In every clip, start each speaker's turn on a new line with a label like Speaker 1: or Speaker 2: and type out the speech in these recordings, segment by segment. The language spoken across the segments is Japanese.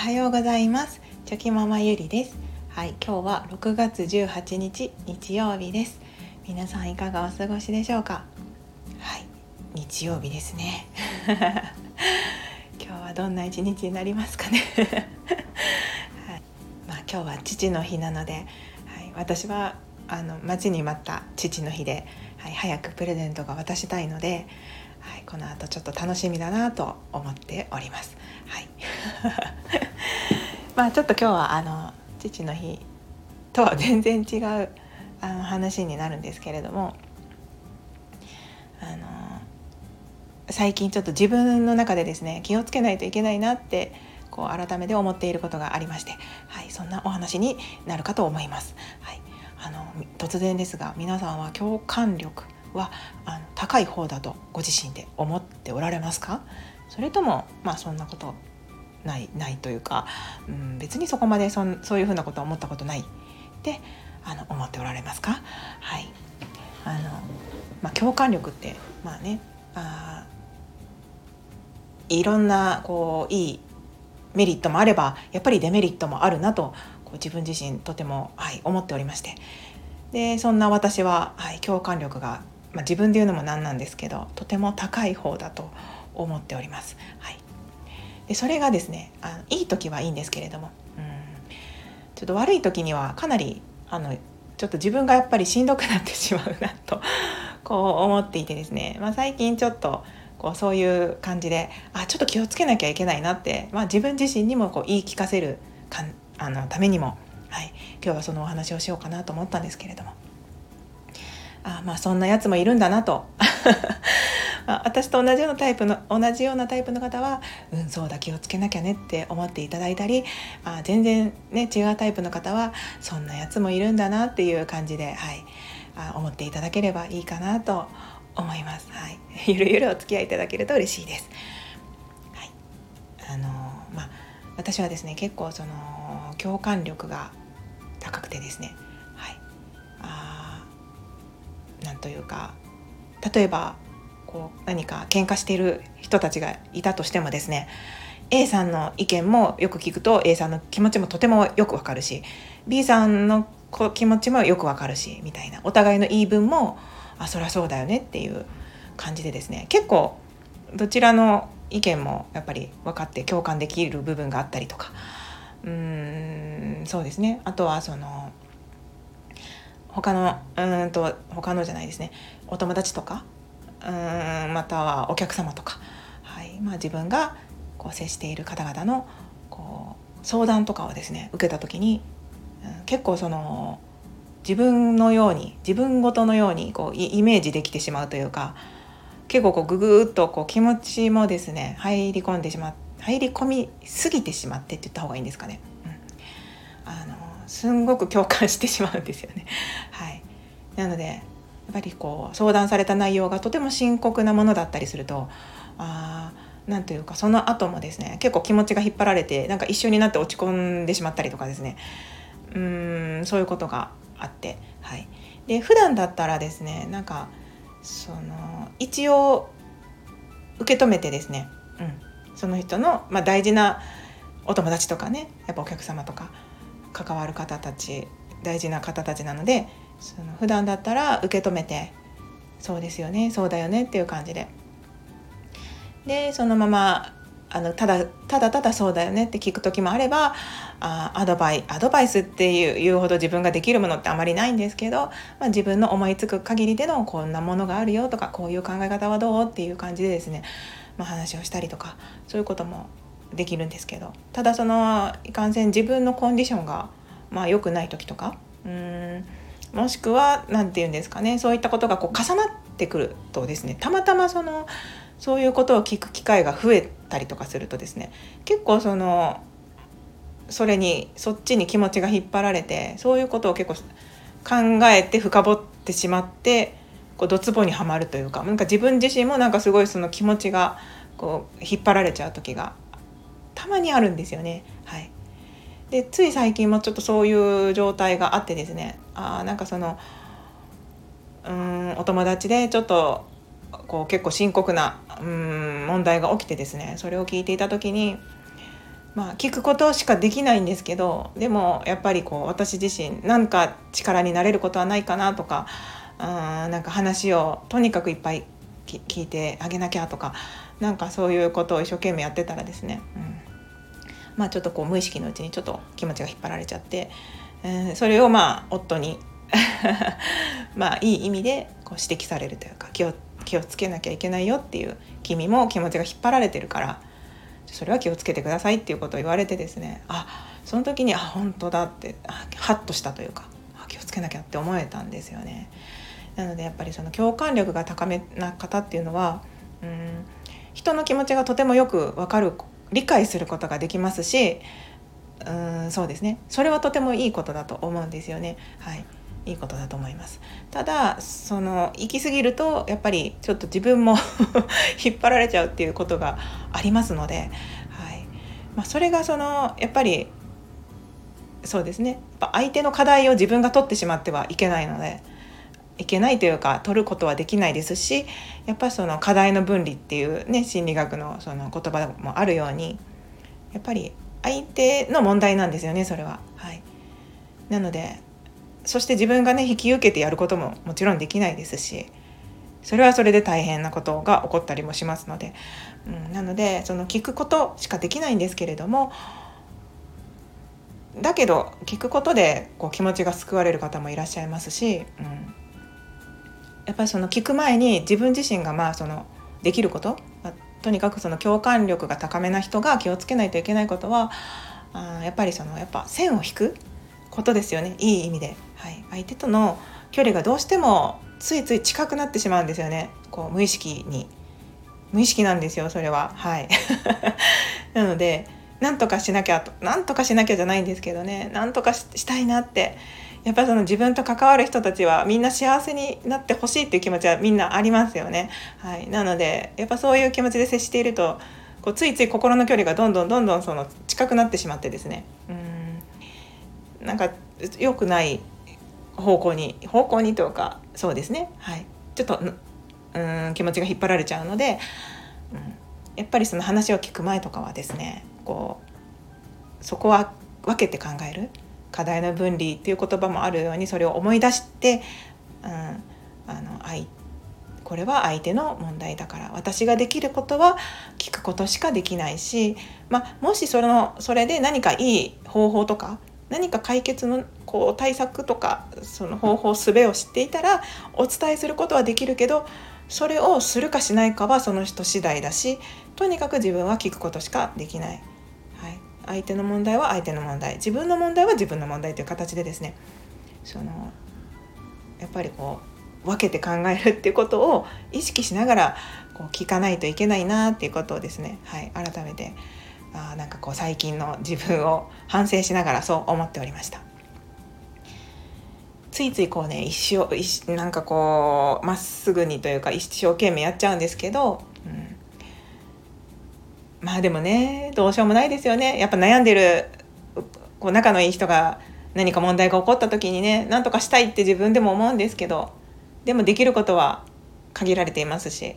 Speaker 1: はようございます。チョキママゆりです。はい今日は6月18日日曜日です。皆さんいかがお過ごしでしょうか？はい日曜日ですね。今日はどんな一日になりますかね？はい、まあ今日は父の日なので、はい、私はあの待ちに待った父の日で、はい、早くプレゼントが渡したいので、はい、この後ちょっと楽しみだなと思っております。はい。まあちょっと今日はあの父の日とは全然違うあの話になるんですけれどもあの最近ちょっと自分の中でですね気をつけないといけないなってこう改めて思っていることがありまして、はい、そんなお話になるかと思います。はい、あの突然ですが皆さんは共感力はあの高い方だとご自身で思っておられますか？それともまあそんなことないないというか、うん、別にそこまでそそういうふうなことは思ったことないってあの思っておられますか？はい。あの、まあ、共感力ってまあねあいろんなこういいメリットもあればやっぱりデメリットもあるなとこう自分自身とても、はい、思っておりまして。でそんな私は、はい、共感力が、まあ、自分で言うのもなんなんですけどとても高い方だと思っております。はい、でそれがですねあのいい時はいいんですけれども。うん。ちょっと悪い時にはかなりあのちょっと自分がやっぱりしんどくなってしまうなと こう思っていてですね、まあ、最近ちょっとこうそういう感じであちょっと気をつけなきゃいけないなって、まあ、自分自身にもこう言い聞かせるかんあのためにも、はい、今日はそのお話をしようかなと思ったんですけれども。あまあそんなやつもいるんだなと。私と同じようなタイプの同じようなタイプの方はうんそうだ気をつけなきゃねって思っていただいたりあ全然ね違うタイプの方はそんなやつもいるんだなっていう感じで、はい、あ思っていただければいいかなと思います。はい、ゆるゆるお付き合いいただけると嬉しいです。はい、あのまあ私はですね結構その共感力が高くてですね、はい、あなんというか例えばこう何か喧嘩している人たちがいたとしてもですね A さんの意見もよく聞くと A さんの気持ちもとてもよくわかるし B さんの気持ちもよくわかるしみたいなお互いの言い分もあそりゃそうだよねっていう感じでですね結構どちらの意見もやっぱり分かって共感できる部分があったりとかうーんそうですね。あとはその他のうんと他のじゃないですね。お友達とかうんまたはお客様とか、はいまあ、自分がこう接している方々のこう相談とかをですね受けた時に、うん、結構その自分のように自分ごとのようにこうイメージできてしまうというか結構こうググッとこう気持ちもですね入り込んでしま入り込みすぎてしまってって言った方がいいんですかね。うん、あのすんごく共感してしまうんですよね。はい、なのでっぱりこう相談された内容がとても深刻なものだったりするとあなんというかその後もですね結構気持ちが引っ張られてなんか一緒になって落ち込んでしまったりとかですね。うんそういうことがあってはい。で普段だったらですねなんかその一応受け止めてですね、うん、その人の、まあ、大事なお友達とかねやっぱお客様とか関わる方たち大事な方たちなのでその普段だったら受け止めてそうですよねそうだよねっていう感じで。でそのままあのただただただそうだよねって聞く時もあればあアドバイアドバイスっていう言うほど自分ができるものってあまりないんですけど、まあ、自分の思いつく限りでのこんなものがあるよとかこういう考え方はどうっていう感じでですね、まあ、話をしたりとかそういうこともできるんですけど。ただそのいかんせん自分のコンディションがまあ良くない時とかうんもしくは何て言うんですかねそういったことがこう重なってくるとですねたまたまそのそういうことを聞く機会が増えたりとかするとですね結構そのそれにそっちに気持ちが引っ張られてそういうことを結構考えて深掘ってしまってこうドツボにはまるというかなんか自分自身もなんかすごいその気持ちがこう引っ張られちゃう時がたまにあるんですよね。はい、でつい最近もちょっとそういう状態があってですねあなんかそのうんお友達でちょっとこう結構深刻なうん問題が起きてですねそれを聞いていた時にまあ聞くことしかできないんですけどでもやっぱりこう私自身なんか力になれることはないかなとかあなんか話をとにかくいっぱい聞いてあげなきゃとかなんかそういうことを一生懸命やってたらですね、うん、まあちょっとこう無意識のうちにちょっと気持ちが引っ張られちゃって、えー、それをまあ夫に まあいい意味でこう指摘されるというか気を気をつけなきゃいけないよっていう君も気持ちが引っ張られてるからそれは気をつけてくださいっていうことを言われてですねあその時にあ本当だってハッとしたというか気をつけなきゃって思えたんですよね。なのでやっぱりその共感力が高めな方っていうのはうん人の気持ちがとてもよく分かる理解することができますしうんそうですね。それはとてもいいことだと思うんですよね。はい。いいことだと思います。ただその行き過ぎるとやっぱりちょっと自分も 引っ張られちゃうっていうことがありますので、はい。まあ、それがそのやっぱりそうですね。相手の課題を自分が取ってしまってはいけないのでいけないというか取ることはできないですしやっぱその課題の分離っていうね心理学のその言葉もあるようにやっぱり相手の問題なんですよねそれは。はい、なのでそして自分がね引き受けてやることももちろんできないですしそれはそれで大変なことが起こったりもしますので、うん、なのでその聞くことしかできないんですけれどもだけど聞くことでこう気持ちが救われる方もいらっしゃいますし、うん、やっぱりその聞く前に自分自身がまあそのできること、とにかくその共感力が高めな人が気をつけないといけないことはあやっぱりそのやっぱ線を引くことですよね。いい意味で、はい、相手との距離がどうしてもついつい近くなってしまうんですよね。こう無意識に。無意識なんですよそれは。はい。なのでなんとかしなきゃとなんとかしなきゃじゃないんですけどね。なんとかしたいなって。やっぱその自分と関わる人たちはみんな幸せになってほしいっていう気持ちはみんなありますよね。はい、なのでやっぱそういう気持ちで接しているとこうついつい心の距離がどんどんどんどんその近くなってしまってですね。うん。なんか良くない方向に方向にというかそうですね、はい、ちょっとうん気持ちが引っ張られちゃうので、うん、やっぱりその話を聞く前とかはですねこうそこは分けて考える。課題の分離っていう言葉もあるようにそれを思い出して、うん、あの愛これは相手の問題だから私ができることは聞くことしかできないし、まあ、もしそのそれで何かいい方法とか何か解決のこう対策とかその方法術を知っていたらお伝えすることはできるけどそれをするかしないかはその人次第だしとにかく自分は聞くことしかできない。相手の問題は相手の問題。自分の問題は自分の問題という形でですね。そのやっぱりこう分けて考えるっていうことを意識しながらこう聞かないといけないなっていうことをですね、はい、改めてあなんかこう最近の自分を反省しながらそう思っておりました。ついついこうね一生なんかこうまっすぐにというか一生懸命やっちゃうんですけど、うん、まあでもねどうしようもないですよね。やっぱ悩んでるこう仲のいい人が何か問題が起こった時にね何とかしたいって自分でも思うんですけどでもできることは限られていますし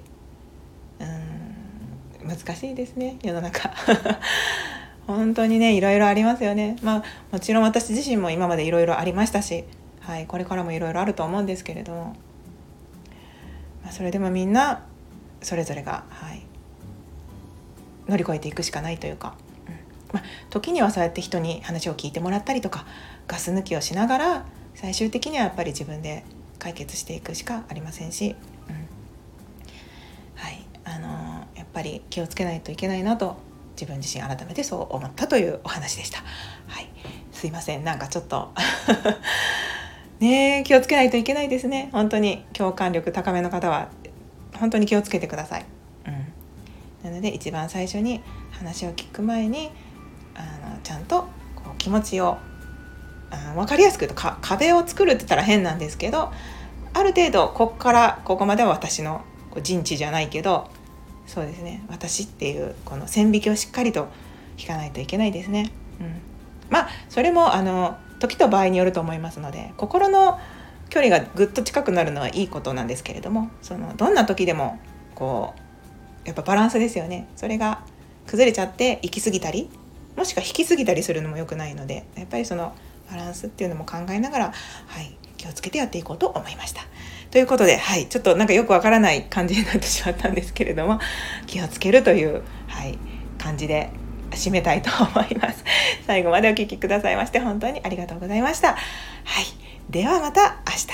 Speaker 1: うん難しいですね世の中。本当にねいろいろありますよね。まあもちろん私自身も今までいろいろありましたし、はい、これからもいろいろあると思うんですけれども、まあ、それでもみんなそれぞれが、はい、乗り越えていくしかないというか、うん。まあ、時にはそうやって人に話を聞いてもらったりとかガス抜きをしながら最終的にはやっぱり自分で解決していくしかありませんし、うん、はい。あのー、やっぱり気をつけないといけないなと自分自身改めてそう思ったというお話でした。はい、すいません。なんかちょっと。ね気をつけないといけないですね。本当に。共感力高めの方は本当に気をつけてください。ので一番最初に話を聞く前にあのちゃんとこう気持ちをあ分かりやすく言うと壁を作るって言ったら変なんですけどある程度ここからここまでは私の陣地じゃないけどそうですね私っていうこの線引きをしっかりと引かないといけないですね。うん、まあそれもあの時と場合によると思いますので心の距離がぐっと近くなるのはいいことなんですけれどもそのどんな時でもこうやっぱバランスですよねそれが崩れちゃって行き過ぎたりもしくは引きすぎたりするのも良くないのでやっぱりそのバランスっていうのも考えながら、はい、気をつけてやっていこうと思いました。ということで、はい、ちょっとなんかよくわからない感じになってしまったんですけれども気をつけるという、はい、感じで締めたいと思います。最後までお聴きくださいまして本当にありがとうございました。はい、ではまた明日。